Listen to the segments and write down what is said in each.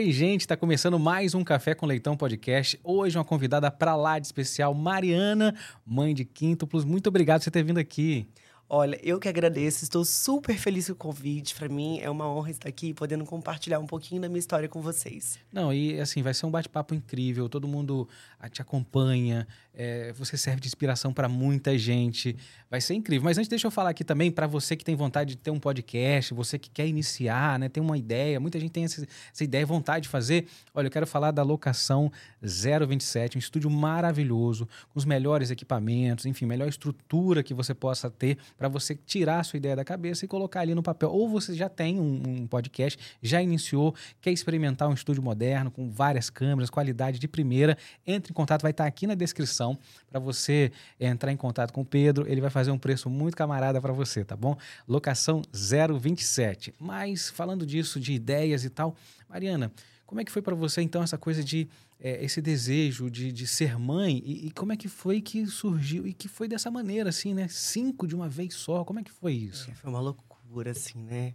Oi, gente, está começando mais um Café com Leitão podcast. Hoje uma convidada para lá de especial, Mariana, mãe de quíntuplos. Muito obrigado por você ter vindo aqui. Olha, eu que agradeço, estou super feliz com o convite. Para mim é uma honra estar aqui podendo compartilhar um pouquinho da minha história com vocês. Não, e assim, vai ser um bate-papo incrível, todo mundo ah, te acompanha, é, você serve de inspiração para muita gente, vai ser incrível. Mas antes, deixa eu falar aqui também para você que tem vontade de ter um podcast, você que quer iniciar, né, tem uma ideia, muita gente tem essa, essa ideia, vontade de fazer. Olha, eu quero falar da locação 027, um estúdio maravilhoso, com os melhores equipamentos, enfim, melhor estrutura que você possa ter para você tirar a sua ideia da cabeça e colocar ali no papel. Ou você já tem um, um podcast, já iniciou, quer experimentar um estúdio moderno com várias câmeras, qualidade de primeira, entre em contato, vai estar aqui na descrição para você entrar em contato com o Pedro. Ele vai fazer um preço muito camarada para você, tá bom? Locação 027. Mas falando disso, de ideias e tal, Mariana, como é que foi para você então essa coisa de é, esse desejo de, de ser mãe e, e, como é que foi que surgiu e que foi dessa maneira assim, né? Cinco de uma vez só, como é que foi isso? É, foi uma loucura assim, né?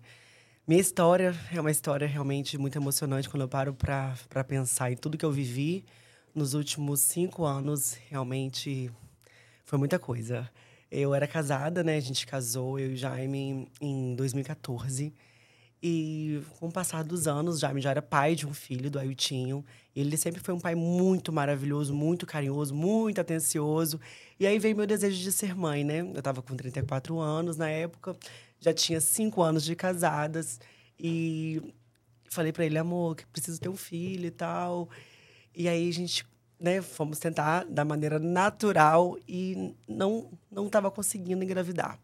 Minha história é uma história realmente muito emocionante quando eu paro para pensar em tudo que eu vivi nos últimos cinco anos. Realmente foi muita coisa. Eu era casada, né? A gente casou, eu e Jaime, em 2014. E com o passar dos anos, Jaime já era pai de um filho, do Ailtinho. Ele sempre foi um pai muito maravilhoso, muito carinhoso, muito atencioso. E aí veio meu desejo de ser mãe, né? Eu estava com 34 anos na época, já tinha cinco anos de casadas. E falei para ele, amor, que preciso ter um filho e tal. E aí a gente, né, fomos tentar da maneira natural e não não estava conseguindo engravidar.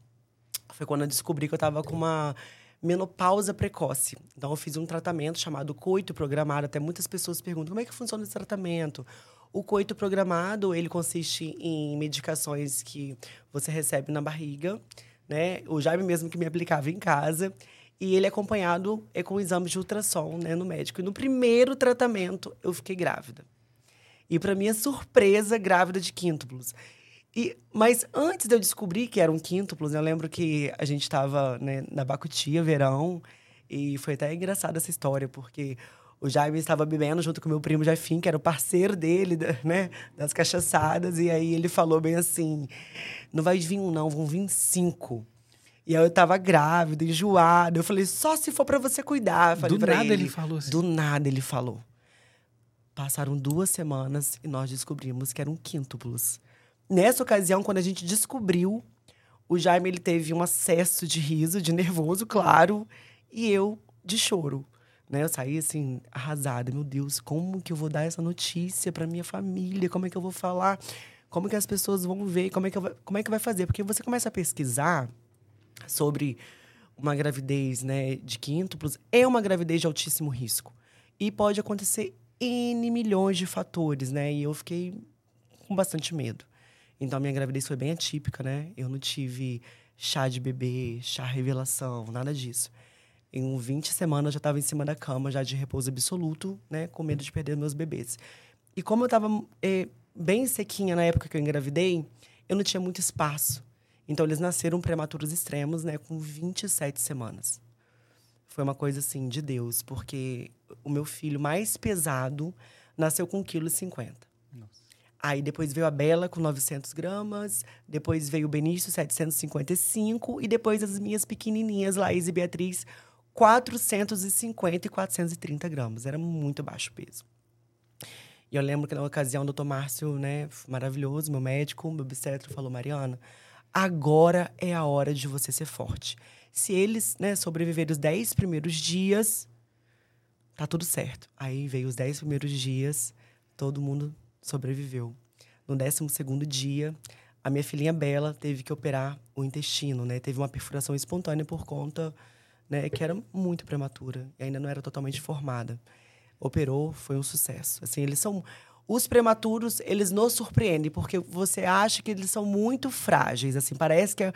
Foi quando eu descobri que eu estava com uma menopausa precoce. Então, eu fiz um tratamento chamado coito programado. Até muitas pessoas perguntam como é que funciona esse tratamento. O coito programado, ele consiste em medicações que você recebe na barriga, né? O Jaime mesmo que me aplicava em casa. E ele é acompanhado é com exames de ultrassom, né, no médico. E no primeiro tratamento, eu fiquei grávida. E para minha surpresa, grávida de quíntuplos. E, mas antes de eu descobrir que eram quíntuplos, eu lembro que a gente estava né, na Bacutia, verão, e foi até engraçada essa história, porque o Jaime estava bebendo junto com meu primo Jefim, que era o parceiro dele, né, das cachaçadas, e aí ele falou bem assim: não vai vir um, não, vão vir cinco. E aí eu tava grávida, enjoada. Eu falei, só se for para você cuidar. Do nada ele. ele falou assim. Do nada ele falou. Passaram duas semanas e nós descobrimos que eram quíntuplos. Nessa ocasião, quando a gente descobriu, o Jaime ele teve um acesso de riso, de nervoso, claro, e eu de choro. Né? Eu saí assim, arrasada. Meu Deus, como que eu vou dar essa notícia para minha família? Como é que eu vou falar? Como que as pessoas vão ver? Como é que, como é que vai fazer? Porque você começa a pesquisar sobre uma gravidez né, de quíntuplos, é uma gravidez de altíssimo risco. E pode acontecer N milhões de fatores, né? E eu fiquei com bastante medo. Então, minha gravidez foi bem atípica, né? Eu não tive chá de bebê, chá revelação, nada disso. Em 20 semanas, eu já estava em cima da cama, já de repouso absoluto, né? Com medo de perder meus bebês. E como eu estava é, bem sequinha na época que eu engravidei, eu não tinha muito espaço. Então, eles nasceram prematuros extremos, né? Com 27 semanas. Foi uma coisa, assim, de Deus. Porque o meu filho mais pesado nasceu com 1,50 kg. Aí depois veio a Bela com 900 gramas, depois veio o Benício 755 e depois as minhas pequenininhas, Laís e Beatriz, 450 e 430 gramas. Era muito baixo peso. E eu lembro que na ocasião o doutor Márcio, né, maravilhoso, meu médico, meu obstetra, falou: Mariana, agora é a hora de você ser forte. Se eles né, sobreviverem os 10 primeiros dias, tá tudo certo. Aí veio os 10 primeiros dias, todo mundo sobreviveu. No 12 dia, a minha filhinha Bela teve que operar o intestino, né? Teve uma perfuração espontânea por conta, né, que era muito prematura e ainda não era totalmente formada. Operou, foi um sucesso. Assim, eles são os prematuros, eles nos surpreendem porque você acha que eles são muito frágeis, assim, parece que é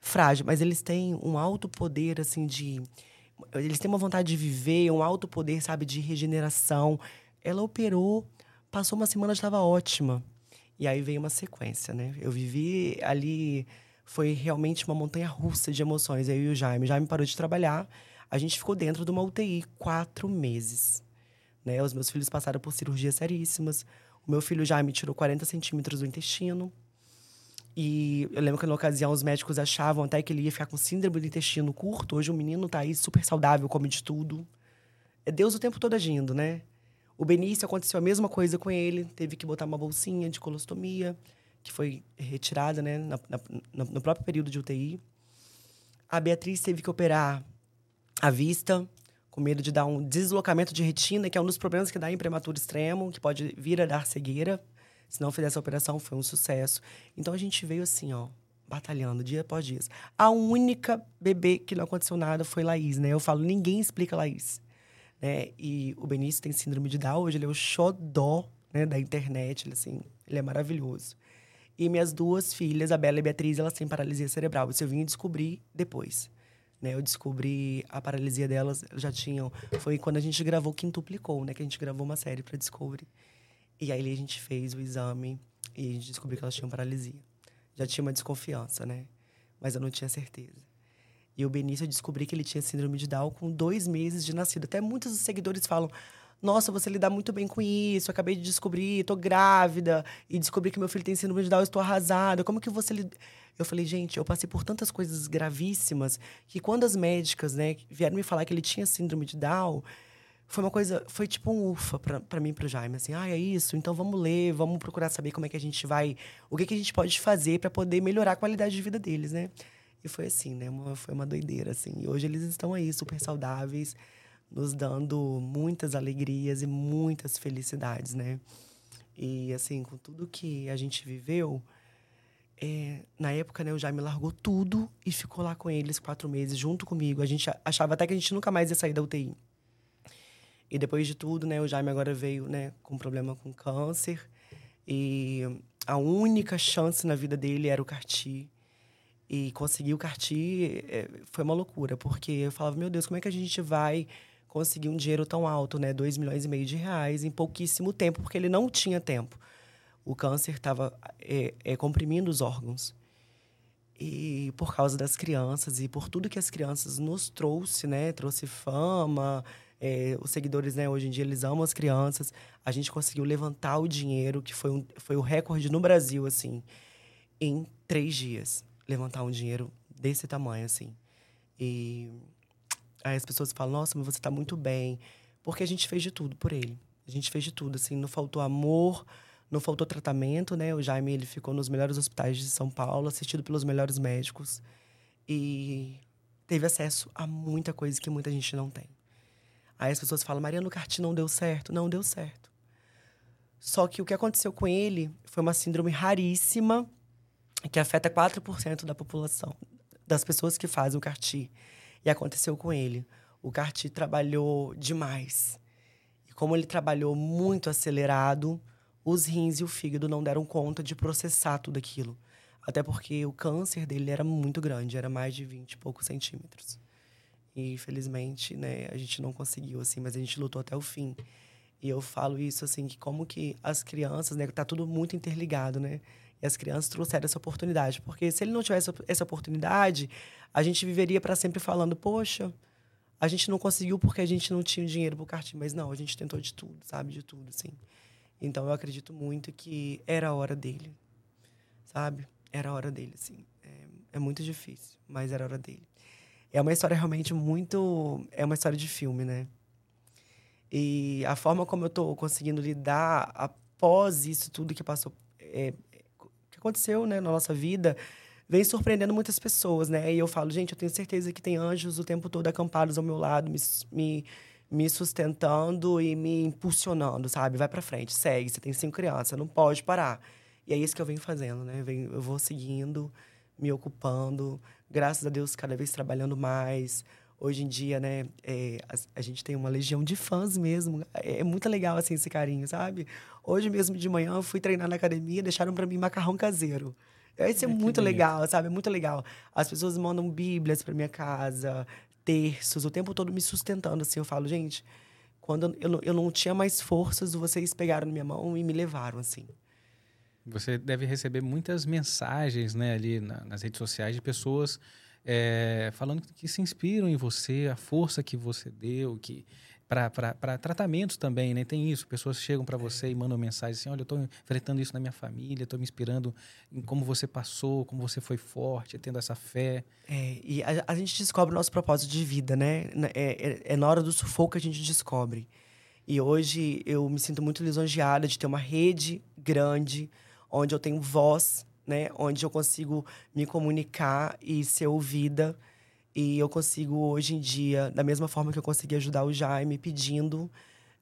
frágil, mas eles têm um alto poder assim de eles têm uma vontade de viver, um alto poder, sabe, de regeneração. Ela operou Passou uma semana, estava ótima. E aí veio uma sequência, né? Eu vivi ali. Foi realmente uma montanha russa de emoções. Eu e o Jaime. O Jaime parou de trabalhar. A gente ficou dentro de uma UTI quatro meses. Né? Os meus filhos passaram por cirurgias seríssimas. O meu filho já me tirou 40 centímetros do intestino. E eu lembro que na ocasião os médicos achavam até que ele ia ficar com síndrome do intestino curto. Hoje o menino tá aí super saudável, come de tudo. É Deus o tempo todo agindo, né? O Benício aconteceu a mesma coisa com ele. Teve que botar uma bolsinha de colostomia, que foi retirada, né, na, na, no próprio período de UTI. A Beatriz teve que operar a vista, com medo de dar um deslocamento de retina, que é um dos problemas que dá em prematuro extremo, que pode vir a dar cegueira. Se não fizer essa operação, foi um sucesso. Então a gente veio assim, ó, batalhando dia após dia. A única bebê que não aconteceu nada foi Laís, né? Eu falo, ninguém explica Laís. Né? E o Benício tem síndrome de Down, hoje ele é o xodó né, da internet, ele, assim, ele é maravilhoso. E minhas duas filhas, a Bela e a Beatriz, elas têm paralisia cerebral. Isso eu vim descobrir depois. Né? Eu descobri a paralisia delas, já tinham. Foi quando a gente gravou Quintuplicou, né? Que a gente gravou uma série para Discovery. E aí a gente fez o exame e a gente descobriu que elas tinham paralisia. Já tinha uma desconfiança, né? Mas eu não tinha certeza. E o Benício, eu descobri que ele tinha síndrome de Down com dois meses de nascido. Até muitos dos seguidores falam: Nossa, você lida muito bem com isso. Acabei de descobrir, tô grávida. E descobri que meu filho tem síndrome de Down, estou arrasada. Como que você lida? Eu falei, gente, eu passei por tantas coisas gravíssimas que quando as médicas, né, vieram me falar que ele tinha síndrome de Down, foi uma coisa, foi tipo um ufa para mim e pro Jaime, assim, ah, é isso, então vamos ler, vamos procurar saber como é que a gente vai, o que, que a gente pode fazer para poder melhorar a qualidade de vida deles, né? E foi assim, né? Uma, foi uma doideira, assim. E hoje eles estão aí super saudáveis, nos dando muitas alegrias e muitas felicidades, né? E, assim, com tudo que a gente viveu, é, na época, né, o Jaime largou tudo e ficou lá com eles quatro meses, junto comigo. A gente achava até que a gente nunca mais ia sair da UTI. E depois de tudo, né, o Jaime agora veio, né, com problema com câncer. E a única chance na vida dele era o CARTI. E conseguir o CARTI é, foi uma loucura, porque eu falava, meu Deus, como é que a gente vai conseguir um dinheiro tão alto, né? 2 milhões e meio de reais em pouquíssimo tempo, porque ele não tinha tempo. O câncer estava é, é, comprimindo os órgãos. E por causa das crianças e por tudo que as crianças nos trouxe, né? Trouxe fama, é, os seguidores, né, hoje em dia, eles amam as crianças. A gente conseguiu levantar o dinheiro, que foi, um, foi o recorde no Brasil, assim, em três dias levantar um dinheiro desse tamanho, assim. E aí as pessoas falam, nossa, mas você está muito bem. Porque a gente fez de tudo por ele. A gente fez de tudo, assim. Não faltou amor, não faltou tratamento, né? O Jaime, ele ficou nos melhores hospitais de São Paulo, assistido pelos melhores médicos. E teve acesso a muita coisa que muita gente não tem. Aí as pessoas falam, Mariana, o CART não deu certo. Não deu certo. Só que o que aconteceu com ele foi uma síndrome raríssima, que afeta 4% da população, das pessoas que fazem o CARTI. E aconteceu com ele. O CARTI trabalhou demais. E como ele trabalhou muito acelerado, os rins e o fígado não deram conta de processar tudo aquilo. Até porque o câncer dele era muito grande, era mais de 20 e poucos centímetros. E infelizmente, né, a gente não conseguiu, assim, mas a gente lutou até o fim. E eu falo isso, assim, que como que as crianças, né, tá tudo muito interligado, né? E as crianças trouxeram essa oportunidade. Porque se ele não tivesse essa oportunidade, a gente viveria para sempre falando: poxa, a gente não conseguiu porque a gente não tinha dinheiro para o cartinho. Mas não, a gente tentou de tudo, sabe? De tudo, assim. Então eu acredito muito que era a hora dele, sabe? Era a hora dele, assim. É, é muito difícil, mas era a hora dele. É uma história realmente muito. É uma história de filme, né? E a forma como eu estou conseguindo lidar após isso tudo que passou é, aconteceu né, na nossa vida vem surpreendendo muitas pessoas, né? E eu falo, gente, eu tenho certeza que tem anjos o tempo todo acampados ao meu lado, me, me, me sustentando e me impulsionando, sabe? Vai para frente, segue. Você tem cinco crianças, não pode parar. E é isso que eu venho fazendo, né? Eu, eu vou seguindo, me ocupando, graças a Deus, cada vez trabalhando mais. Hoje em dia, né, é, a, a, gente tem uma legião de fãs mesmo. É, é muito legal, assim, esse carinho, sabe? Hoje mesmo de manhã eu fui treinar na academia, deixaram para mim macarrão caseiro. Isso é, é muito legal, sabe? É muito legal. As pessoas mandam bíblias para minha casa, terços, o tempo todo me sustentando, assim. Eu falo, gente, quando eu, eu não tinha mais forças, vocês pegaram na minha mão e me levaram, assim. Você deve receber muitas mensagens, né, ali na, nas redes sociais de pessoas é, falando que se inspiram em você, a força que você deu, que para tratamentos também, né? Tem isso, pessoas chegam para você e mandam mensagem assim, olha, eu estou enfrentando isso na minha família, estou me inspirando em como você passou, como você foi forte, tendo essa fé. É, e a, a gente descobre o nosso propósito de vida, né? É, é, é, na hora do sufoco que a gente descobre. E hoje eu me sinto muito lisonjeada de ter uma rede grande, onde eu tenho voz, né? Onde eu consigo me comunicar e ser ouvida e eu consigo, hoje em dia, da mesma forma que eu consegui ajudar o Jaime pedindo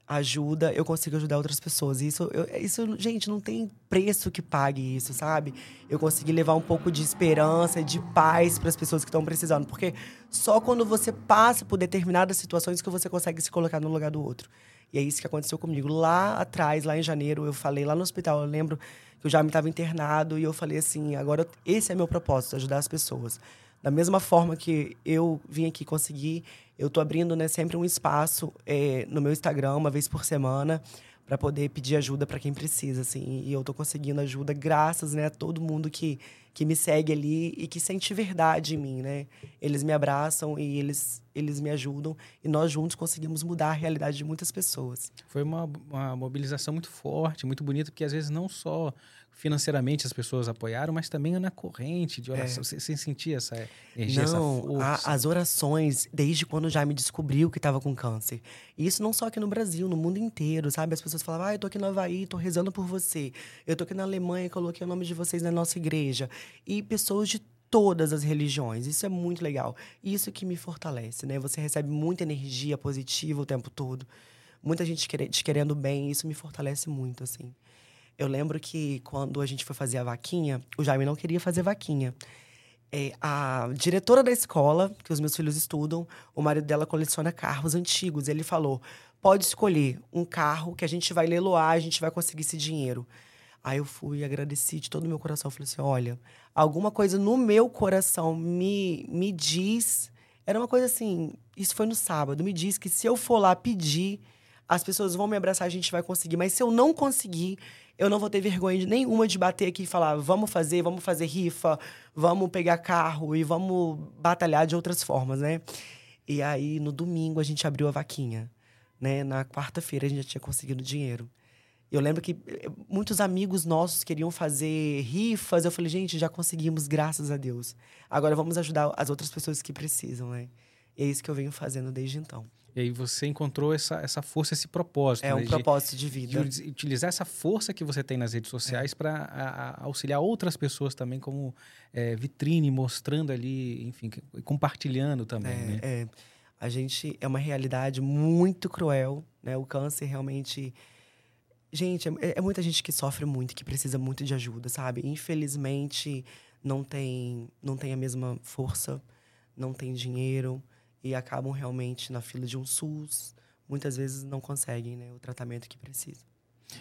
ajuda, eu consigo ajudar outras pessoas. Isso, eu, isso, gente, não tem preço que pague isso, sabe? Eu consegui levar um pouco de esperança de paz para as pessoas que estão precisando. Porque só quando você passa por determinadas situações que você consegue se colocar no lugar do outro. E é isso que aconteceu comigo. Lá atrás, lá em janeiro, eu falei lá no hospital, eu lembro que o Jaime estava internado e eu falei assim: agora esse é meu propósito, ajudar as pessoas. Da mesma forma que eu vim aqui conseguir, eu tô abrindo né, sempre um espaço é, no meu Instagram, uma vez por semana, para poder pedir ajuda para quem precisa, assim. E eu tô conseguindo ajuda graças né, a todo mundo que, que me segue ali e que sente verdade em mim, né? Eles me abraçam e eles, eles me ajudam. E nós juntos conseguimos mudar a realidade de muitas pessoas. Foi uma, uma mobilização muito forte, muito bonita, porque às vezes não só financeiramente as pessoas apoiaram, mas também na corrente de oração. É. Você, você sentia essa energia, não, essa a, as orações, desde quando já me descobriu que estava com câncer. E isso não só aqui no Brasil, no mundo inteiro, sabe? As pessoas falavam, ah, eu tô aqui no Havaí, tô rezando por você. Eu tô aqui na Alemanha, coloquei o nome de vocês na nossa igreja. E pessoas de todas as religiões. Isso é muito legal. Isso que me fortalece, né? Você recebe muita energia positiva o tempo todo. Muita gente te querendo bem, isso me fortalece muito, assim. Eu lembro que quando a gente foi fazer a vaquinha, o Jaime não queria fazer vaquinha. É, a diretora da escola, que os meus filhos estudam, o marido dela coleciona carros antigos. Ele falou: pode escolher um carro que a gente vai leiloar, a gente vai conseguir esse dinheiro. Aí eu fui e agradeci de todo o meu coração. falei assim: olha, alguma coisa no meu coração me, me diz. Era uma coisa assim, isso foi no sábado, me diz que se eu for lá pedir, as pessoas vão me abraçar, a gente vai conseguir. Mas se eu não conseguir, eu não vou ter vergonha nenhuma de bater aqui e falar, vamos fazer, vamos fazer rifa, vamos pegar carro e vamos batalhar de outras formas, né? E aí, no domingo, a gente abriu a vaquinha, né? Na quarta-feira, a gente já tinha conseguido dinheiro. Eu lembro que eh, muitos amigos nossos queriam fazer rifas. Eu falei, gente, já conseguimos, graças a Deus. Agora vamos ajudar as outras pessoas que precisam, né? E é isso que eu venho fazendo desde então. E aí você encontrou essa, essa força, esse propósito. É né? um propósito de, vida. De utilizar essa força que você tem nas redes sociais é. para auxiliar outras pessoas também, como é, vitrine, mostrando ali, enfim, compartilhando também. É, né? é. A gente é uma realidade muito cruel, né? O câncer realmente. Gente, é, é muita gente que sofre muito, que precisa muito de ajuda, sabe? Infelizmente, não tem, não tem a mesma força, não tem dinheiro e acabam realmente na fila de um SUS, muitas vezes não conseguem né, o tratamento que precisam.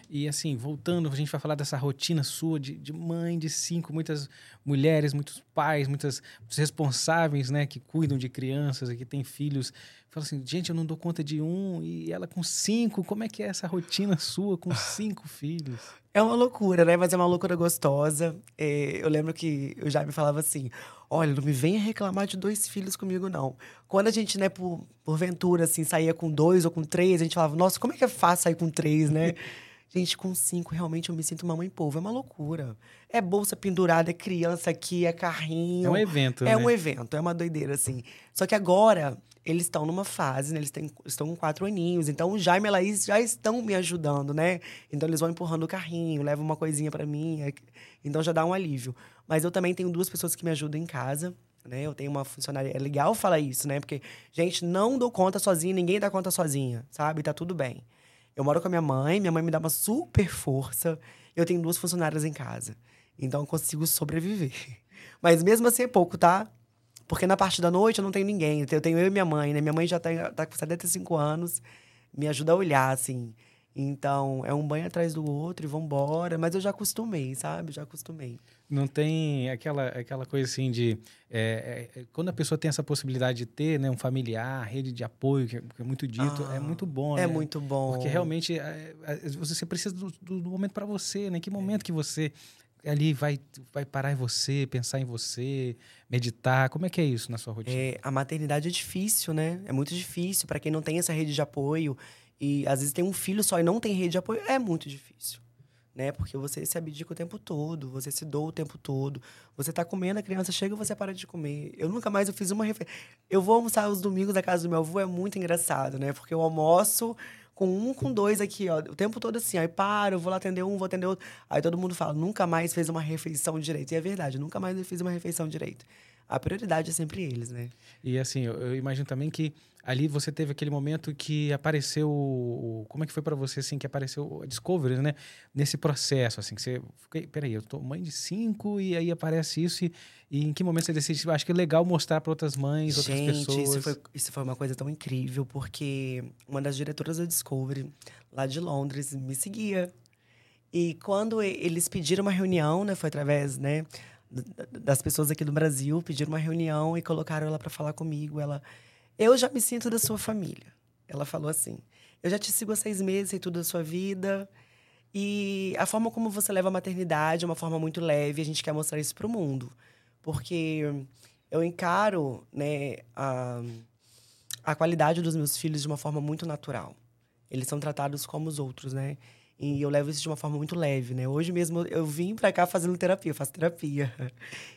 E assim, voltando, a gente vai falar dessa rotina sua de, de mãe de cinco, muitas mulheres, muitos pais, muitas, responsáveis, né, que cuidam de crianças e que têm filhos. Fala assim, gente, eu não dou conta de um e ela com cinco, como é que é essa rotina sua com cinco filhos? É uma loucura, né? Mas é uma loucura gostosa. É, eu lembro que o Jaime falava assim: olha, não me venha reclamar de dois filhos comigo, não. Quando a gente, né, por, porventura, assim, saía com dois ou com três, a gente falava, nossa, como é que é fácil sair com três, né? Gente, com cinco, realmente eu me sinto uma mãe povo. É uma loucura. É bolsa pendurada, é criança aqui, é carrinho. É um evento, É né? um evento, é uma doideira, assim. Só que agora, eles estão numa fase, né? Eles têm, estão com quatro aninhos. Então, o Jaime e a Laís já estão me ajudando, né? Então, eles vão empurrando o carrinho, levam uma coisinha para mim. É... Então, já dá um alívio. Mas eu também tenho duas pessoas que me ajudam em casa. Né? Eu tenho uma funcionária. É legal falar isso, né? Porque, gente, não dou conta sozinha, ninguém dá conta sozinha, sabe? Tá tudo bem. Eu moro com a minha mãe, minha mãe me dá uma super força. Eu tenho duas funcionárias em casa. Então eu consigo sobreviver. Mas mesmo assim é pouco, tá? Porque na parte da noite eu não tenho ninguém. Eu tenho eu e minha mãe, né? Minha mãe já tá, tá com 75 anos, me ajuda a olhar, assim. Então, é um banho atrás do outro e vambora. Mas eu já acostumei, sabe? Já acostumei. Não tem aquela, aquela coisa assim de. É, é, quando a pessoa tem essa possibilidade de ter né, um familiar, rede de apoio, que é, é muito dito, é ah, é muito bom. É né? muito bom. Porque realmente é, é, você precisa do, do momento para você, né? Que momento que você ali vai, vai parar em você, pensar em você, meditar? Como é que é isso na sua rotina? É, a maternidade é difícil, né? É muito difícil para quem não tem essa rede de apoio e às vezes tem um filho só e não tem rede de apoio, é muito difícil. Né? Porque você se abdica o tempo todo, você se doa o tempo todo. Você tá comendo, a criança chega e você para de comer. Eu nunca mais eu fiz uma refeição. Eu vou almoçar os domingos da casa do meu avô, é muito engraçado, né? Porque eu almoço com um, com dois aqui, ó, o tempo todo assim. Aí paro, vou lá atender um, vou atender outro. Aí todo mundo fala, nunca mais fez uma refeição direito. E é verdade, nunca mais eu fiz uma refeição direito. A prioridade é sempre eles, né? E assim, eu, eu imagino também que ali você teve aquele momento que apareceu como é que foi para você assim que apareceu a Discovery né? Nesse processo assim que você peraí eu tô mãe de cinco e aí aparece isso e, e em que momento você decide? Acho que é legal mostrar para outras mães Gente, outras pessoas. isso foi, isso foi uma coisa tão incrível porque uma das diretoras da Discovery lá de Londres me seguia. E quando eles pediram uma reunião né foi através né das pessoas aqui do Brasil pediram uma reunião e colocaram ela para falar comigo. Ela eu já me sinto da sua família. Ela falou assim: Eu já te sigo há seis meses, sei tudo da sua vida. E a forma como você leva a maternidade é uma forma muito leve. A gente quer mostrar isso para o mundo. Porque eu encaro né, a, a qualidade dos meus filhos de uma forma muito natural. Eles são tratados como os outros, né? E eu levo isso de uma forma muito leve, né? Hoje mesmo eu vim para cá fazendo terapia, eu faço terapia.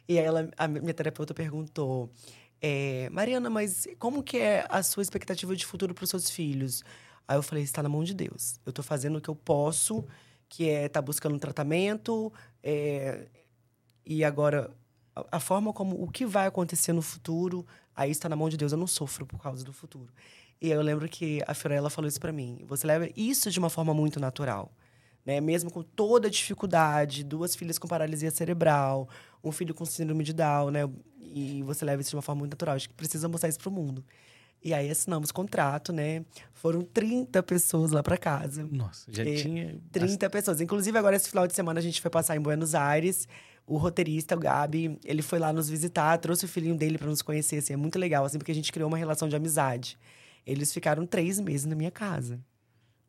E aí ela, a minha terapeuta perguntou: é, Mariana, mas como que é a sua expectativa de futuro para os seus filhos? Aí eu falei, está na mão de Deus. Eu estou fazendo o que eu posso, que é estar tá buscando um tratamento. É, e agora, a, a, forma como o que vai acontecer no futuro, aí está na mão de Deus. Eu não sofro por causa do futuro. E eu lembro que a Fiorella falou isso para mim. Você leva isso de uma forma muito natural. Né? Mesmo com toda a dificuldade, duas filhas com paralisia cerebral, um filho com síndrome de Down, né? E você leva isso de uma forma muito natural. Acho que precisa mostrar isso pro mundo. E aí assinamos contrato, né? Foram 30 pessoas lá para casa. Nossa, já e tinha. 30 pessoas. Inclusive, agora esse final de semana a gente foi passar em Buenos Aires. O roteirista, o Gabi, ele foi lá nos visitar, trouxe o filhinho dele para nos conhecer. Assim, é muito legal, assim, porque a gente criou uma relação de amizade. Eles ficaram três meses na minha casa.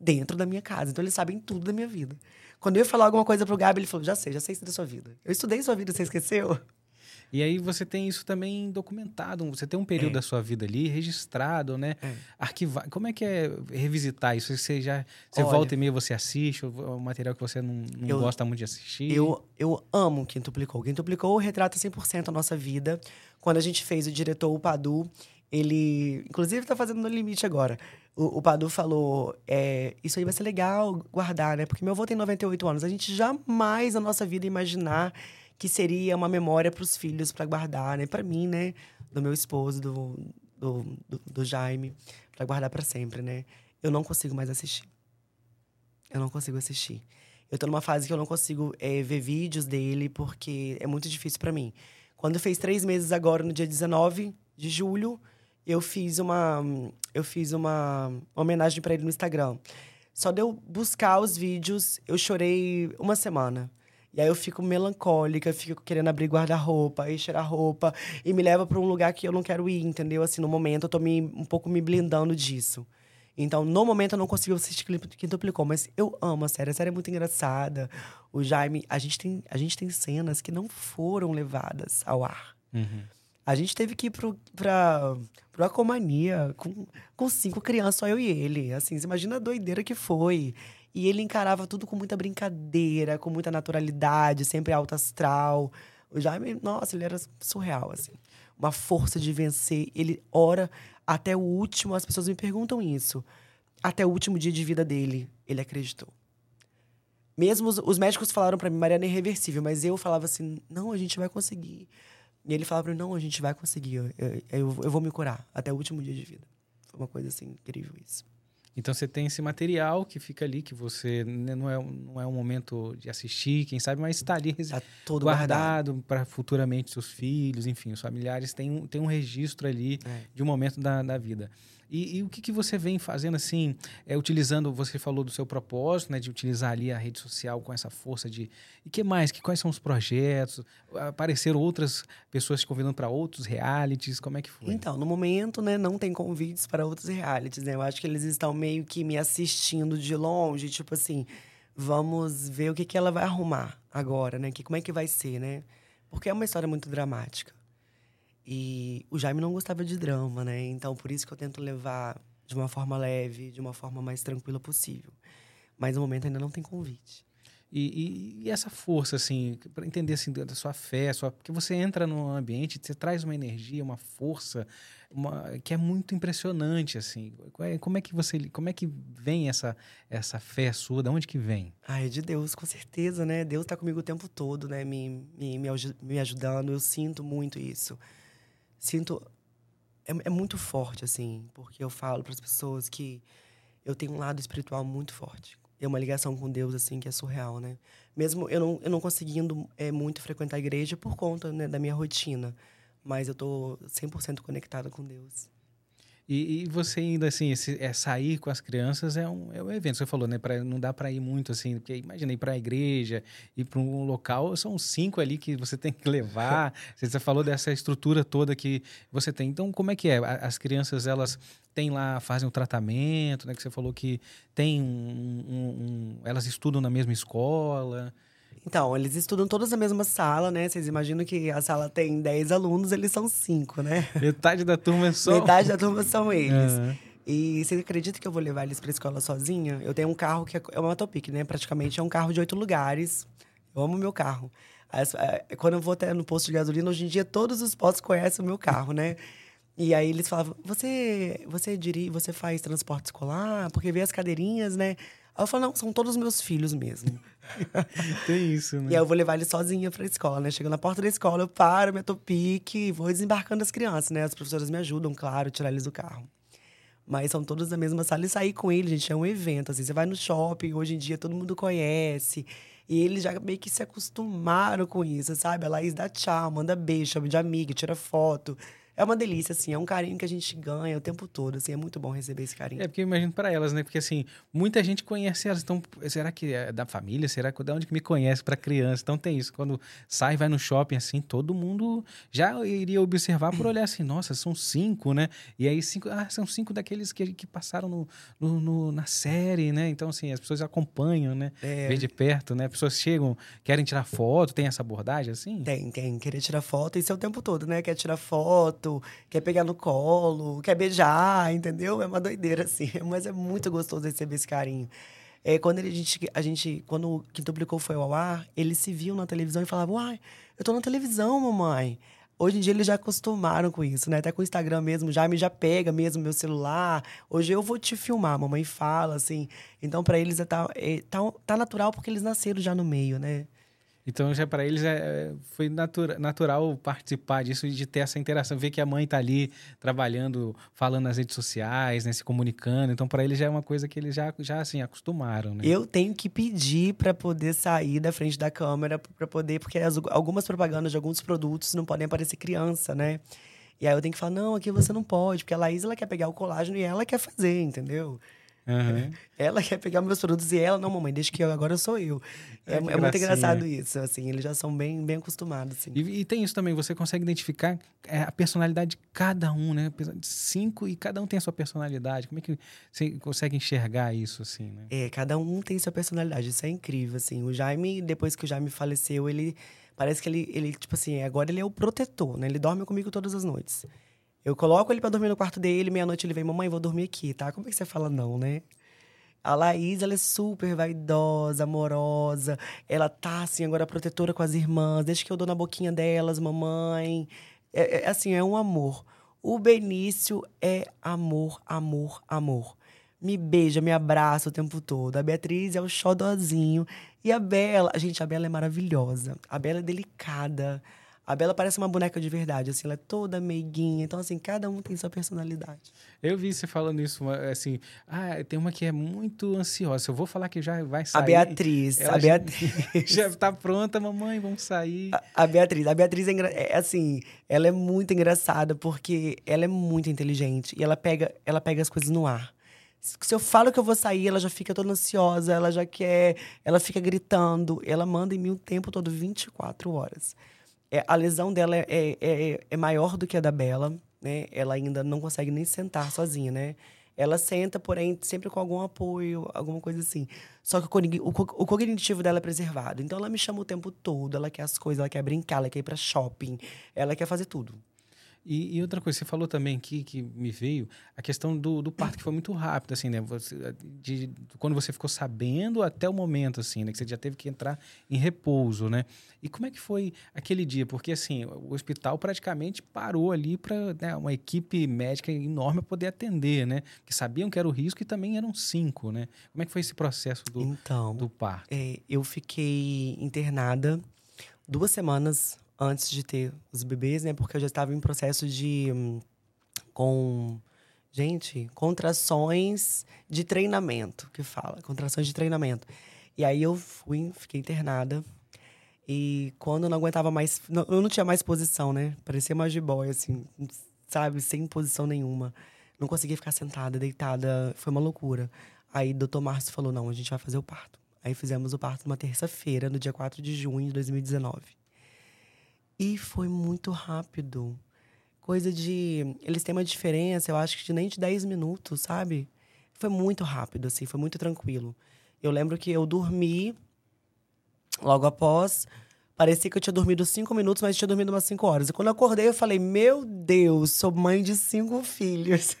Dentro da minha casa. Então, eles sabem tudo da minha vida. Quando eu ia falar alguma coisa pro Gabi, ele falou: já sei, já sei isso da sua vida. Eu estudei sua vida, você esqueceu? E aí você tem isso também documentado, você tem um período é. da sua vida ali registrado, né? É. Arquivar. Como é que é revisitar isso? Você já você Olha, volta e meia você assiste, o material que você não, não eu, gosta muito de assistir? Eu, eu amo Quintuplicou. Quintuplicou retrata 100% a nossa vida. Quando a gente fez o diretor, o Padu, ele, inclusive, está fazendo no limite agora. O, Padu falou: é, Isso aí vai ser legal guardar, né? Porque meu avô tem 98 anos. A gente jamais na nossa vida imaginar que seria uma memória para os filhos para guardar, né? Para mim, né? Do meu esposo, do, do, do, do Jaime, para guardar para sempre, né? Eu não consigo mais assistir. Eu não consigo assistir. Eu tô numa fase que eu não consigo é, ver vídeos dele porque é muito difícil para mim. Quando fez três meses agora, no dia 19 de julho, eu fiz uma, eu fiz uma homenagem para ele no Instagram. Só de eu buscar os vídeos, eu chorei uma semana. E aí eu fico melancólica, fico querendo abrir guarda-roupa, e cheirar roupa, e me leva para um lugar que eu não quero ir, entendeu? Assim, no momento eu tô me, um pouco me blindando disso. Então, no momento eu não consigo assistir Quintuplicou, mas eu amo a série. A série é muito engraçada. O Jaime, a gente tem, a gente tem cenas que não foram levadas ao ar. Uhum. A gente teve que ir pro, pra, pro Acomania com, com cinco crianças, só eu e ele. Assim, você imagina a doideira que foi. E ele encarava tudo com muita brincadeira, com muita naturalidade, sempre alto astral. O Jaime, nossa, ele era surreal, assim. Uma força de vencer. Ele ora até o último. As pessoas me perguntam isso. Até o último dia de vida dele, ele acreditou. Mesmo os, os médicos falaram para mim, Mariana é irreversível, mas eu falava assim: não, a gente vai conseguir. E ele falava pra mim: não, a gente vai conseguir. Eu, eu, eu, vou me curar até o último dia de vida. Foi uma coisa assim incrível isso. Então você tem esse material que fica ali, que você né, não é, não é um momento de assistir, quem sabe, mas está ali tá todo guardado para futuramente seus filhos, enfim, os familiares têm um, têm um registro ali é. de um momento da, da vida. E, e, o que, que você vem fazendo assim, é, utilizando, você falou do seu propósito, né, de utilizar ali a rede social com essa força de. E que mais? Que, quais são os projetos? Apareceram outras pessoas te convidando para outros realities? Como é que foi? Então, no momento, né, não tem convites para outros realities, né? Eu acho que eles estão meio que me assistindo de longe, tipo assim vamos ver o que, que ela vai arrumar agora, né? Que, como é que vai ser, né? Porque é uma história muito dramática. E o Jaime não gostava de drama, né? Então, por isso que eu tento levar de uma forma leve, de uma forma mais tranquila possível. Mas no momento ainda não tem convite. E, e, e essa força, assim, para entender assim, da sua fé, sua, porque você entra num ambiente, você traz uma energia, uma força, uma, que é muito impressionante, assim. É, como é que você, como é que vem essa essa fé sua? De onde que vem? Ah, é de Deus, com certeza, né? Deus está comigo o tempo todo, né? Me, me, me ajudando. Eu sinto muito isso. Sinto é, é muito forte, assim, porque eu falo para as pessoas que eu tenho um lado espiritual muito forte é uma ligação com Deus, assim, que é surreal, né? Mesmo eu não, eu não conseguindo é, muito frequentar a igreja por conta né, da minha rotina. Mas eu tô 100% conectada com Deus. E, e, você ainda, assim, esse, é, sair com as crianças é um, é um evento. Você falou, né? Pra, não dá para ir muito, assim, porque imagina ir para a igreja, ir para um local, são cinco ali que você tem que levar. você falou dessa estrutura toda que você tem. Então, como é que é? As crianças, elas têm lá, fazem o tratamento, né? Que você falou que tem um, um, um elas estudam na mesma escola. Então, eles estudam todos na mesma sala, né? Vocês imaginam que a sala tem 10 alunos, eles são 5, né? Metade da turma é só. Metade da turma são eles. Uhum. E você acredita que eu vou levar eles pra escola sozinha? Eu tenho um carro que é uma Topic, né? Praticamente é um carro de oito lugares. Eu amo meu carro. É, quando eu vou até no posto de gasolina, hoje em dia todos os postos conhecem o meu carro, né? E aí eles falavam: "Você, você dirige, você faz transporte escolar? Porque vê as cadeirinhas, né?" Aí eu falo: "Não, são todos meus filhos mesmo." Tem isso, né? E aí eu vou levar ele sozinha pra escola, né? Chego na porta da escola, eu paro, me topique, vou desembarcando as crianças, né? As professoras me ajudam, claro, tirar eles do carro. Mas são todos da mesma sala e sair com ele, gente, é um evento. Assim, você vai no shopping, hoje em dia todo mundo conhece. E eles já meio que se acostumaram com isso, sabe? A Laís dá tchau, manda beijo, chama de amiga, tira foto é uma delícia, assim, é um carinho que a gente ganha o tempo todo, assim, é muito bom receber esse carinho. É porque eu imagino para elas, né? Porque assim, muita gente conhece elas, então, será que é da família? Será que de onde que me conhece para criança? Então tem isso, quando sai, vai no shopping, assim, todo mundo já iria observar por olhar assim, nossa, são cinco, né? E aí cinco, ah, são cinco daqueles que, que passaram no, no, no na série, né? Então, assim, as pessoas acompanham, né? É. Ver de perto, né? As pessoas chegam, querem tirar foto, tem essa abordagem, assim? Tem, tem. Querer tirar foto, isso é o tempo todo, né? Quer tirar foto, quer pegar no colo, quer beijar, entendeu? É uma doideira, assim. Mas é muito gostoso receber esse carinho. É, quando ele, a, gente, a gente, quando o Quintuplicou foi ao ar, eles se viam na televisão e falavam, uai, eu tô na televisão, mamãe. Hoje em dia eles já acostumaram com isso, né? Até com o Instagram mesmo, já me já pega mesmo meu celular. Hoje eu vou te filmar, mamãe fala, assim. Então, para eles é tá, é, tá, tá natural porque eles nasceram já no meio, né? Então, já para eles é, é, foi natura, natural participar disso, de ter essa interação, ver que a mãe está ali trabalhando, falando nas redes sociais, né, se comunicando. Então, para eles já é uma coisa que eles já, já assim, acostumaram. Né? Eu tenho que pedir para poder sair da frente da câmera, para poder, porque as, algumas propagandas de alguns produtos não podem aparecer criança, né? E aí eu tenho que falar, não, aqui você não pode, porque a Laís ela quer pegar o colágeno e ela quer fazer, entendeu? Uhum. Ela quer pegar meus produtos e ela, não, mamãe, deixa que eu, agora sou eu. É, é, é muito engraçado isso, assim, eles já são bem, bem acostumados, assim. E, e tem isso também, você consegue identificar é, a personalidade de cada um, né? Cinco e cada um tem a sua personalidade. Como é que você consegue enxergar isso, assim, né? É, cada um tem sua personalidade, isso é incrível, assim. O Jaime, depois que o Jaime faleceu, ele... Parece que ele, ele tipo assim, agora ele é o protetor, né? Ele dorme comigo todas as noites. Eu coloco ele para dormir no quarto dele, meia-noite ele vem, mamãe, vou dormir aqui, tá? Como é que você fala não, né? A Laís, ela é super vaidosa, amorosa. Ela tá, assim, agora protetora com as irmãs. Desde que eu dou na boquinha delas, mamãe. É, é, assim, é um amor. O Benício é amor, amor, amor. Me beija, me abraça o tempo todo. A Beatriz é o xodozinho. E a Bela, gente, a Bela é maravilhosa. A Bela é delicada. A Bela parece uma boneca de verdade, assim, ela é toda meiguinha. Então, assim, cada um tem sua personalidade. Eu vi você falando isso, assim, ah, tem uma que é muito ansiosa. Eu vou falar que já vai sair. A Beatriz. a Beatriz. Já, tá pronta, mamãe, vamos sair. A, a Beatriz. A Beatriz é, é, assim, ela é muito engraçada porque ela é muito inteligente e ela pega, ela pega as coisas no ar. Se eu falo que eu vou sair, ela já fica toda ansiosa, ela já quer, ela fica gritando. Ela manda em mim o tempo todo, 24 horas. É, a lesão dela é, é, é, é, maior do que a da Bela, né? Ela ainda não consegue nem sentar sozinha, né? Ela senta, porém, sempre com algum apoio, alguma coisa assim. Só que o, o co- o cognitivo dela é preservado. Então ela me chama o tempo todo, ela quer as coisas, ela quer brincar, ela quer ir pra shopping, ela quer fazer tudo. E, e outra coisa, você falou também aqui que me veio a questão do, do parto que foi muito rápido, assim, né? Você, de, quando você ficou sabendo até o momento, assim, né? Que você já teve que entrar em repouso, né? E como é que foi aquele dia? Porque, assim, o hospital praticamente parou ali para né, uma equipe médica enorme poder atender, né? Que sabiam que era o risco e também eram cinco, né? Como é que foi esse processo do, Então, do parto? é, eu fiquei internada duas semanas antes de ter os bebês, né? Porque eu já estava em processo de. hum, com. Gente, contrações de treinamento, que fala. Contrações de treinamento. E aí eu fui, fiquei internada. E quando eu não aguentava mais. não- eu não tinha mais posição, né? Parecia uma jiboia, assim, sabe? Sem posição nenhuma. Não conseguia ficar sentada, deitada. Foi uma loucura. Aí o doutor Márcio falou: não, a gente vai fazer o parto. Aí fizemos o parto numa terça-feira, no dia 4 de junho de 2019. E foi muito rápido. Coisa de. Eles têm uma diferença, eu acho que de nem de 10 minutos, sabe? Foi muito rápido, assim, foi muito tranquilo. Eu lembro que eu dormi logo após. Parecia que eu tinha dormido cinco minutos, mas tinha dormido umas cinco horas. E quando eu acordei, eu falei: Meu Deus, sou mãe de cinco filhos.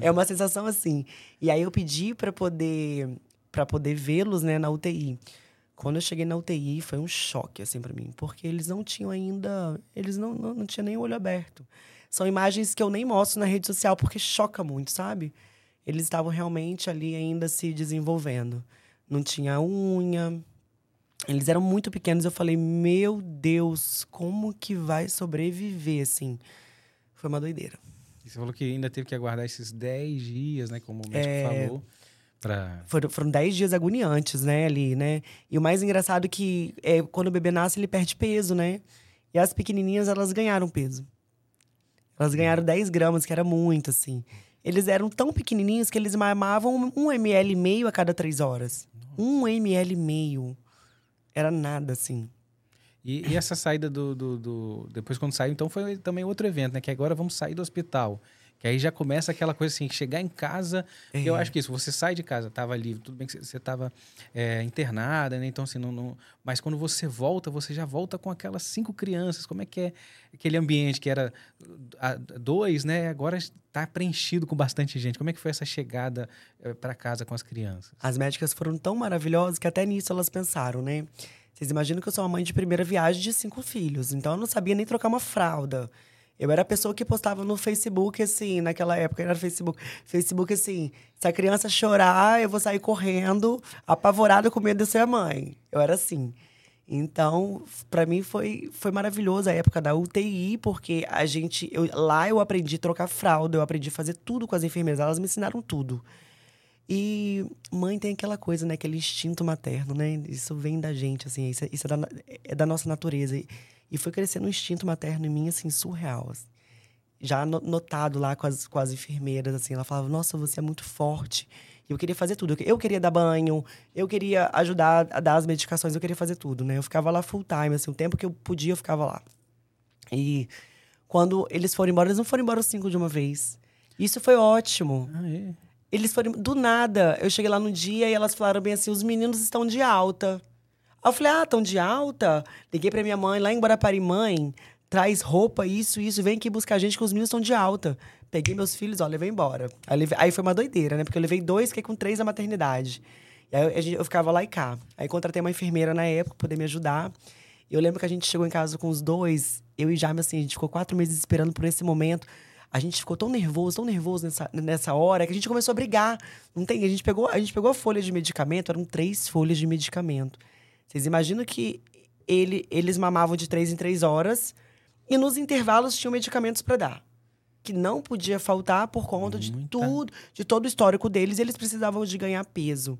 É uma sensação assim. E aí eu pedi para poder para poder vê-los, né, na UTI. Quando eu cheguei na UTI, foi um choque assim para mim, porque eles não tinham ainda, eles não não, não tinham nem o olho aberto. São imagens que eu nem mostro na rede social porque choca muito, sabe? Eles estavam realmente ali ainda se desenvolvendo. Não tinha unha. Eles eram muito pequenos. Eu falei, meu Deus, como que vai sobreviver assim? Foi uma doideira. E você falou que ainda teve que aguardar esses 10 dias, né? Como o médico É. falou. Foram, foram 10 dias agoniantes, né, ali, né? E o mais engraçado é que é, quando o bebê nasce, ele perde peso, né? E as pequenininhas, elas ganharam peso. Elas ganharam 10 gramas, que era muito, assim. Eles eram tão pequenininhos que eles mamavam um ml e meio a cada três horas. Um ml e meio. Era nada, assim. E, e essa saída do, do, do- Depois, quando saiu, então foi também outro evento, né? Que agora vamos sair do hospital. Que aí já começa aquela coisa assim, chegar em casa. É. Eu acho que isso, você sai de casa, tava livre, tudo bem que você estava internada, né? Então, assim, não, não- Mas quando você volta, você já volta com aquelas cinco crianças. Como é que é aquele ambiente que era dois, né? Agora está preenchido com bastante gente. Como é que foi essa chegada para casa com as crianças? As médicas foram tão maravilhosas que até nisso elas pensaram, né? Vocês imaginam que eu sou uma mãe de primeira viagem de cinco filhos, então eu não sabia nem trocar uma fralda. Eu era a pessoa que postava no Facebook, assim, naquela época era Facebook. Facebook, assim, se a criança chorar, eu vou sair correndo, apavorada com medo de ser a mãe. Eu era assim. Então, pra mim foi, foi maravilhoso a época da UTI, porque a gente. Eu, lá eu aprendi a trocar fralda, eu aprendi a fazer tudo com as enfermeiras. Elas me ensinaram tudo. E mãe tem aquela coisa, né? Aquele instinto materno, né? Isso vem da gente, assim. Isso, é- isso é, da, é da nossa natureza. E, foi crescendo um instinto materno em mim, assim, surreal. assim. Já no- notado lá com as, com as enfermeiras, assim. Ela falava, nossa, você é muito forte. E eu queria fazer tudo. Eu queria dar banho, eu queria ajudar a dar as medicações, eu queria fazer tudo, né? Eu ficava lá full time, assim. O tempo que eu podia, eu ficava lá. E quando eles foram embora, eles não foram embora os cinco de uma vez. Isso foi ótimo. Ah, é? Eles foram. Do nada, eu cheguei lá no dia e elas falaram bem assim: os meninos estão de alta. Aí eu falei: ah, estão de alta? Liguei pra minha mãe lá em Guarapari, mãe, traz roupa, isso, isso, vem aqui buscar a gente que os meninos estão de alta. Peguei meus filhos, ó, levei embora. Aí, levei- aí foi uma doideira, né? Porque eu levei dois, fiquei com três na maternidade. E aí eu, eu ficava lá e cá. Aí contratei uma enfermeira na época poder me ajudar. Eu lembro que a gente chegou em casa com os dois, eu e Jaime, assim, a gente ficou quatro meses esperando por esse momento. A gente ficou tão nervoso, tão nervoso nessa, nessa hora, que a gente começou a brigar. Não tem? A gente, pegou, a gente pegou a folha de medicamento, eram três folhas de medicamento. Vocês imaginam que ele, eles mamavam de três em três horas e nos intervalos tinham medicamentos para dar. Que não podia faltar por conta de Muita- tudo, de todo o histórico deles, e eles precisavam de ganhar peso.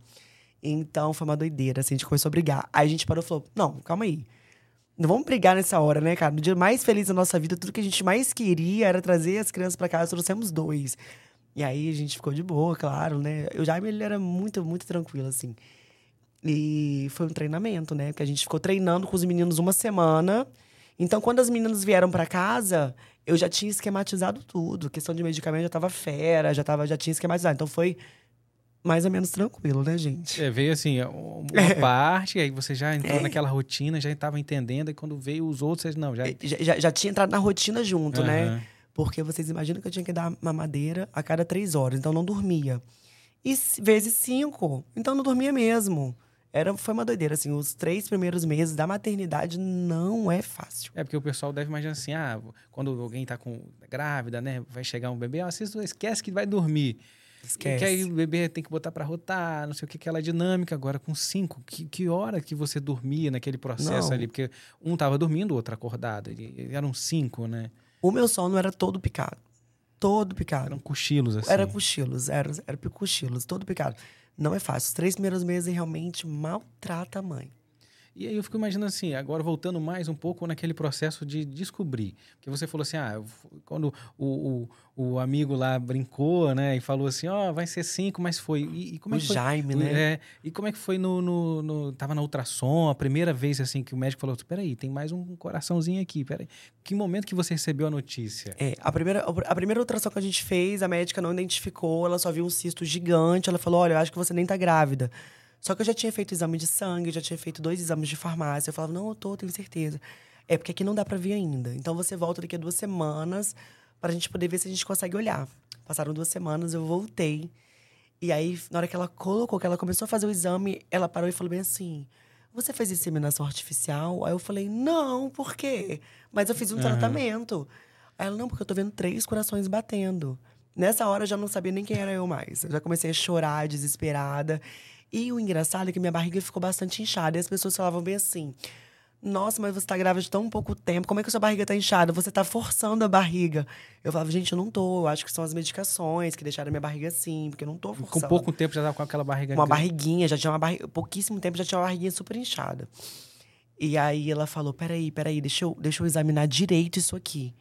Então foi uma doideira, assim, a gente começou a brigar. Aí a gente parou e falou: não, calma aí. Não vamos brigar nessa hora, né, cara? No dia mais feliz da nossa vida, tudo que a gente mais queria era trazer as crianças pra casa, trouxemos dois. E aí a gente ficou de boa, claro, né? O Jaime, ele era muito, muito tranquilo, assim. E foi um treinamento, né? Porque a gente ficou treinando com os meninos uma semana. Então, quando as meninas vieram pra casa, eu já tinha esquematizado tudo. questão de medicamento já tava fera, já, tava, já tinha esquematizado. Então foi mais ou menos tranquilo, né, gente? É, veio assim, uma é. parte, aí você já entrou é. naquela rotina, já estava entendendo, e quando veio os outros, não, já... já... Já, já tinha entrado na rotina junto, uhum. né? Porque vocês imaginam que eu tinha que dar mamadeira a cada três horas, então não dormia. E vezes cinco, então não dormia mesmo. Era, foi uma doideira, assim, os três primeiros meses da maternidade não é fácil. É, porque o pessoal deve imaginar assim, ah, quando alguém tá com grávida, né, vai chegar um bebê, ah, você esquece que vai dormir. Esquece. Que aí o bebê tem que botar para rotar, não sei o que, aquela dinâmica. Agora, com cinco, que, que hora que você dormia naquele processo não. ali? Porque um tava dormindo, o outro acordado. Eram cinco, né? O meu sono era todo picado. Todo picado. Eram cochilos, assim. Era cochilos, era, era cochilos, todo picado. Não é fácil. Os três primeiros meses realmente maltrata a mãe. E aí eu fico imaginando assim, agora voltando mais um pouco naquele processo de descobrir. Porque você falou assim, ah, quando o, o, o amigo lá brincou, né, e falou assim, ó, oh, vai ser cinco, mas foi. E, e como o é que foi? Jaime, né? É, e como é que foi no, no, no, Tava na ultrassom, a primeira vez assim que o médico falou: peraí, tem mais um coraçãozinho aqui, peraí. Que momento que você recebeu a notícia? É, a primeira, a primeira ultrassom que a gente fez, a médica não identificou, ela só viu um cisto gigante. Ela falou: olha, eu acho que você nem tá grávida. Só que eu já tinha feito exame de sangue, já tinha feito dois exames de farmácia. Eu falava, não, eu tô, tenho certeza. É porque aqui não dá para ver ainda. Então você volta daqui a duas semanas para a gente poder ver se a gente consegue olhar. Passaram duas semanas, eu voltei. E aí, na hora que ela colocou, que ela começou a fazer o exame, ela parou e falou bem assim: Você fez inseminação artificial? Aí eu falei: Não, por quê? Mas eu fiz um uhum. tratamento. Aí ela: Não, porque eu tô vendo três corações batendo. Nessa hora eu já não sabia nem quem era eu mais. Eu já comecei a chorar, desesperada. E o engraçado é que minha barriga ficou bastante inchada. E as pessoas falavam bem assim: Nossa, mas você tá grávida de tão pouco tempo, como é que a sua barriga tá inchada? Você tá forçando a barriga. Eu falava, gente, eu não tô. Eu acho que são as medicações que deixaram a minha barriga assim, porque eu não tô forçando. Com pouco tempo já tava com aquela barriga. Uma barriguinha, já tinha uma barriga. Pouquíssimo tempo já tinha uma barriguinha super inchada. E aí ela falou: peraí, peraí, deixa eu, deixa eu examinar direito isso aqui.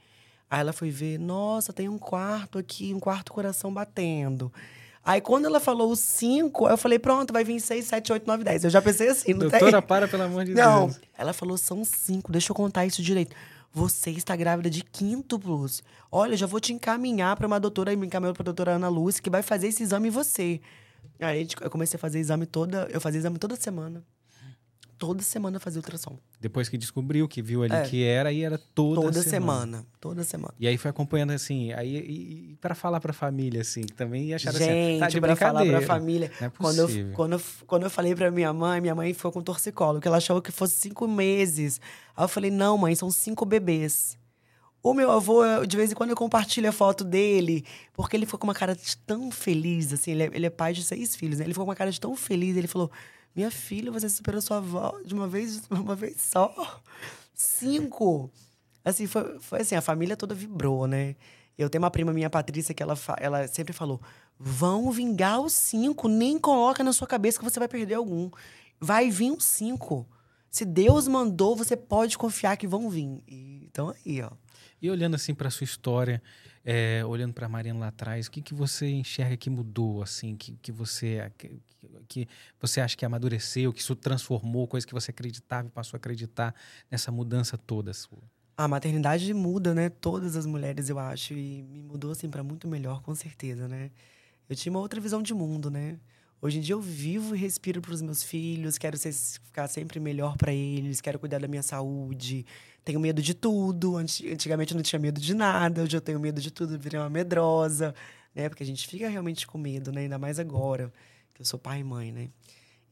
Aí ela foi ver, nossa, tem um quarto aqui, um quarto coração batendo. Aí quando ela falou os cinco, eu falei, pronto, vai vir seis, sete, oito, nove, dez. Eu já pensei assim, não Doutora, tem? para, pelo amor de não. Deus. Não, ela falou, são cinco, deixa eu contar isso direito. Você está grávida de quíntuplos. Olha, já vou te encaminhar para uma doutora, me encaminhou para a doutora Ana Lúcia, que vai fazer esse exame em você. Aí eu comecei a fazer exame toda, eu fazia exame toda semana toda semana fazer ultrassom. Depois que descobriu, que viu ali é. que era, aí era toda, toda semana. semana. Toda semana. E aí foi acompanhando assim, aí e, e para falar para a família assim, também acharam Gente, assim, tá de pra falar para a família. Não é quando eu, quando eu, quando eu falei para minha mãe, minha mãe ficou com torcicolo, que ela achou que fosse cinco meses. Aí eu falei: "Não, mãe, são cinco bebês". O meu avô, de vez em quando eu compartilho a foto dele, porque ele ficou com uma cara de tão feliz, assim, ele é, ele é pai de seis filhos, né? Ele ficou com uma cara de tão feliz, ele falou: minha filha, você superou sua avó de uma vez, uma vez só. Cinco. Assim, foi, foi assim, a família toda vibrou, né? Eu tenho uma prima minha, Patrícia, que ela, ela sempre falou: vão vingar os cinco, nem coloca na sua cabeça que você vai perder algum. Vai vir os cinco. Se Deus mandou, você pode confiar que vão vir. E, então aí, ó. E olhando assim para sua história, é, olhando para a Mariana lá atrás, o que, que você enxerga que mudou, assim, que, que você que, que você acha que amadureceu, que isso transformou, coisa que você acreditava e passou a acreditar nessa mudança toda sua? A maternidade muda, né? Todas as mulheres, eu acho, e me mudou assim para muito melhor, com certeza, né? Eu tinha uma outra visão de mundo, né? Hoje em dia eu vivo e respiro para os meus filhos, quero ser, ficar sempre melhor para eles, quero cuidar da minha saúde. Tenho medo de tudo. Antigamente eu não tinha medo de nada, hoje eu tenho medo de tudo, virei uma medrosa, né? Porque a gente fica realmente com medo, né? Ainda mais agora, que eu sou pai e mãe, né?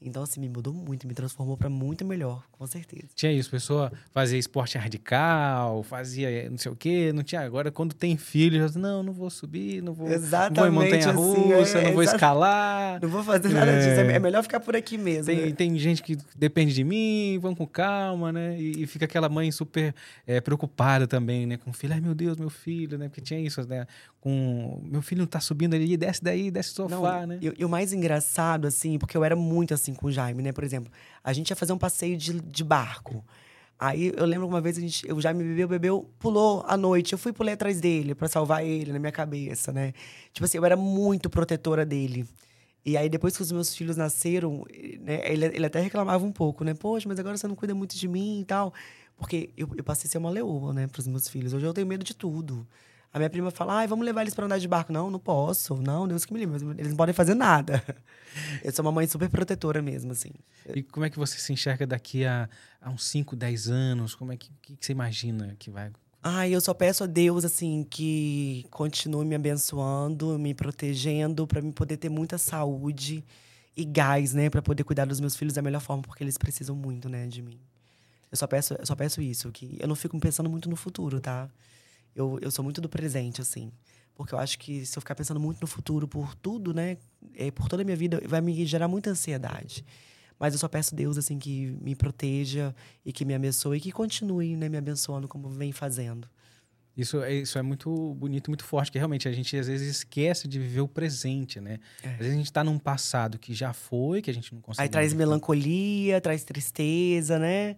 Então, assim, me mudou muito, me transformou para muito melhor, com certeza. Tinha isso, pessoa fazia esporte radical, fazia não sei o quê, não tinha. Agora, quando tem filho, já não, não vou subir, não vou, exatamente, não vou em montanha-russa, assim, é, não vou escalar. Não vou fazer nada é, disso, é melhor ficar por aqui mesmo. Tem, né? tem gente que depende de mim, vão com calma, né? E, e fica aquela mãe super é, preocupada também, né? Com o filho, ai meu Deus, meu filho, né? Porque tinha isso, né? Com meu filho não tá subindo ali, desce daí, desce do sofá, não, né? E, e o mais engraçado, assim, porque eu era muito assim, assim com o Jaime, né? Por exemplo, a gente ia fazer um passeio de, de barco. Aí eu lembro uma vez a gente, o Jaime bebeu, bebeu, pulou à noite. Eu fui pulei atrás dele para salvar ele na minha cabeça, né? Tipo assim, eu era muito protetora dele. E aí, depois que os meus filhos nasceram, né, ele, ele até reclamava um pouco, né? Poxa, mas agora você não cuida muito de mim e tal. Porque eu, eu passei a ser uma leoa, né, pros meus filhos. Hoje eu tenho medo de tudo. A minha prima fala, ai, vamos levar eles para andar de barco. Não, não posso. Não, Deus que me livre. Eles não podem fazer nada. Eu sou uma mãe super protetora mesmo, assim. E como é que você se enxerga daqui a, a uns 5, 10 anos? Como é que, que, que você imagina que vai Ai, eu só peço a Deus, assim, que continue me abençoando, me protegendo, para me poder ter muita saúde e gás, né? para poder cuidar dos meus filhos da melhor forma, porque eles precisam muito, né, de mim. Eu só peço, eu só peço isso, que eu não fico pensando muito no futuro, tá? Eu, eu sou muito do presente, assim. Porque eu acho que se eu ficar pensando muito no futuro por tudo, né? É, por toda a minha vida, vai me gerar muita ansiedade. Mas eu só peço a Deus, assim, que me proteja e que me abençoe e que continue né, me abençoando como vem fazendo. Isso, é, isso é muito bonito, muito forte, que realmente a gente às vezes esquece de viver o presente, né? É. Às vezes a gente está num passado que já foi, que a gente não consegue. Aí traz melancolia, traz tristeza, né?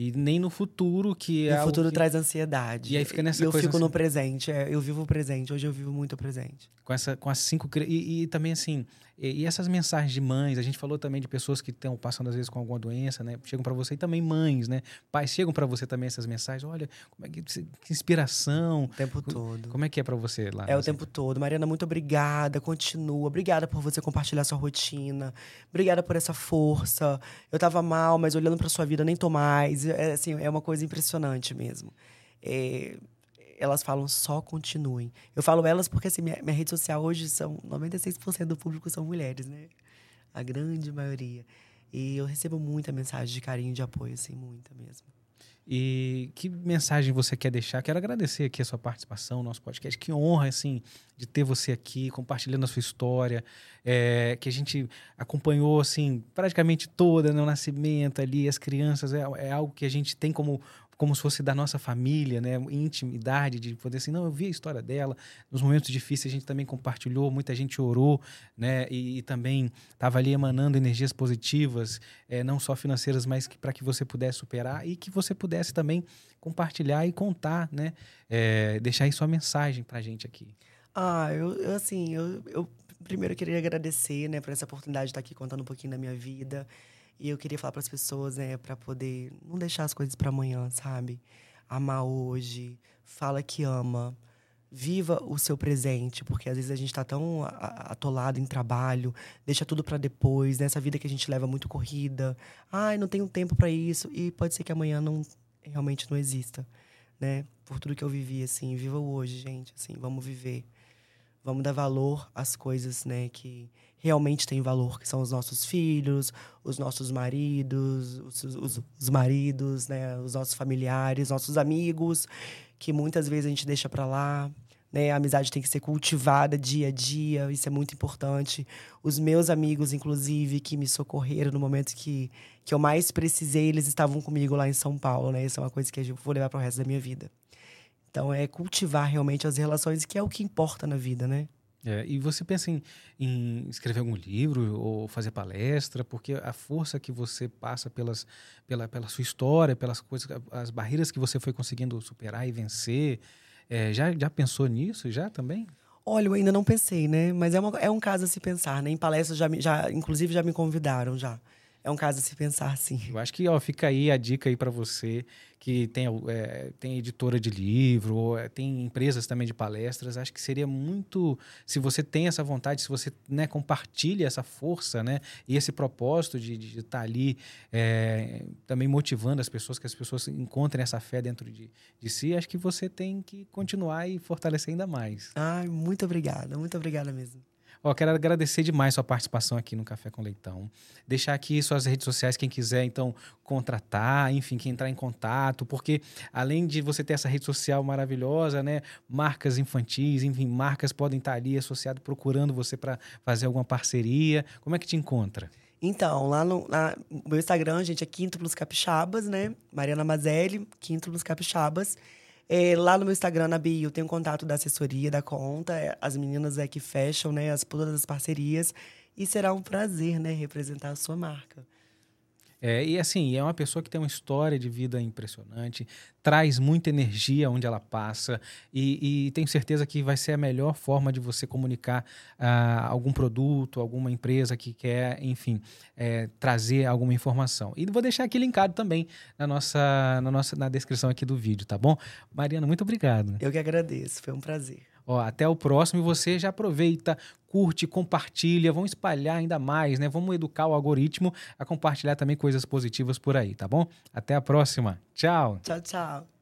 E nem no futuro, que é. O futuro que... traz ansiedade. E aí fica nessa eu coisa. Eu fico assim... no presente, é, eu vivo o presente. Hoje eu vivo muito o presente. Com, essa, com as cinco. E, e também, assim, e, e, essas mensagens de mães, a gente falou também de pessoas que estão passando, às vezes, com alguma doença, né? Chegam para você e também mães, né? Pais chegam para você também essas mensagens. Olha, como é que, que inspiração. O tempo todo. Como é que é para você lá? É o tempo todo. Mariana, muito obrigada. Continua. Obrigada por você compartilhar sua rotina. Obrigada por essa força. Eu tava mal, mas olhando para sua vida, nem tô mais. É, assim, é uma coisa impressionante mesmo. É, elas falam só continuem. Eu falo elas porque assim, minha, minha rede social hoje são 96% do público são mulheres, né? A grande maioria. E eu recebo muita mensagem de carinho, de apoio, assim, muita mesmo. E que mensagem você quer deixar? Quero agradecer aqui a sua participação no nosso podcast. Que honra, assim, de ter você aqui, compartilhando a sua história, é, que a gente acompanhou, assim, praticamente toda, né, nascimento ali, as crianças, é, é algo que a gente tem como como se fosse da nossa família, né? Intimidade de poder assim, não, eu vi a história dela. Nos momentos difíceis a gente também compartilhou, muita gente orou, né? E, e também estava ali emanando energias positivas, é, não só financeiras, mas para que você pudesse superar e que você pudesse também compartilhar e contar, né? É, deixar aí sua mensagem para a gente aqui. Ah, eu, eu assim, eu, eu primeiro queria agradecer, né, por essa oportunidade de estar aqui contando um pouquinho da minha vida. E eu queria falar para as pessoas, né, para poder não deixar as coisas para amanhã, sabe? Amar hoje, fala que ama, viva o seu presente, porque às vezes a gente está tão atolado em trabalho, deixa tudo para depois, nessa vida que a gente leva muito corrida. Ai, não tenho tempo para isso e pode ser que amanhã não realmente não exista, né? Por tudo que eu vivi assim, viva o hoje, gente, assim, vamos viver. Vamos dar valor às coisas, né, que realmente têm valor, que são os nossos filhos, os nossos maridos, os, os, os maridos, né, os nossos familiares, nossos amigos, que muitas vezes a gente deixa para lá. Né? A amizade tem que ser cultivada dia a dia, isso é muito importante. Os meus amigos, inclusive, que me socorreram no momento que, que eu mais precisei, eles estavam comigo lá em São Paulo, né? Isso é uma coisa que eu vou levar para o resto da minha vida. Então, é cultivar realmente as relações, que é o que importa na vida, né? É, e você pensa em, em, escrever algum livro ou fazer palestra, porque a força que você passa pelas, pela, pela sua história, pelas coisas, as barreiras que você foi conseguindo superar e vencer, é, já, já pensou nisso já também? Olha, eu ainda não pensei, né? Mas é, uma, é um caso a se pensar, né? Em palestras já, já, inclusive já me convidaram já é um caso a se pensar, sim. Eu acho que ó, fica aí a dica aí para você que tem, é, tem editora de livro, é, tem empresas também de palestras. Acho que seria muito, se você tem essa vontade, se você né, compartilha essa força, né, e esse propósito de estar tá ali é, também motivando as pessoas, que as pessoas encontrem essa fé dentro de, de si, acho que você tem que continuar e fortalecer ainda mais. Ai, muito obrigada, muito obrigada mesmo. Ó, quero agradecer demais sua participação aqui no Café com Leitão. Deixar aqui suas redes sociais, quem quiser, então, contratar, enfim, quem entrar em contato, porque além de você ter essa rede social maravilhosa, né? Marcas infantis, enfim, marcas podem estar ali associadas, procurando você para fazer alguma parceria. Como é que te encontra? Então, lá no na, meu Instagram, gente, é Quíntuplos Capixabas, né? Mariana Mazelli, Quíntuplos Capixabas. É, lá no meu Instagram, na bio, tem um contato da assessoria da conta. É, as meninas é que fecham, né? As, todas as parcerias. E será um prazer, né? Representar a sua marca. É, e assim, é uma pessoa que tem uma história de vida impressionante, traz muita energia onde ela passa e, e tenho certeza que vai ser a melhor forma de você comunicar uh, algum produto, alguma empresa que quer, enfim, é, trazer alguma informação. E vou deixar aqui linkado também na nossa, na nossa na descrição aqui do vídeo, tá bom? Mariana, muito obrigado. Eu que agradeço, foi um prazer. Ó, até o próximo e você já aproveita, curte, compartilha, vamos espalhar ainda mais, né? Vamos educar o algoritmo a compartilhar também coisas positivas por aí, tá bom? Até a próxima. Tchau. Tchau, tchau.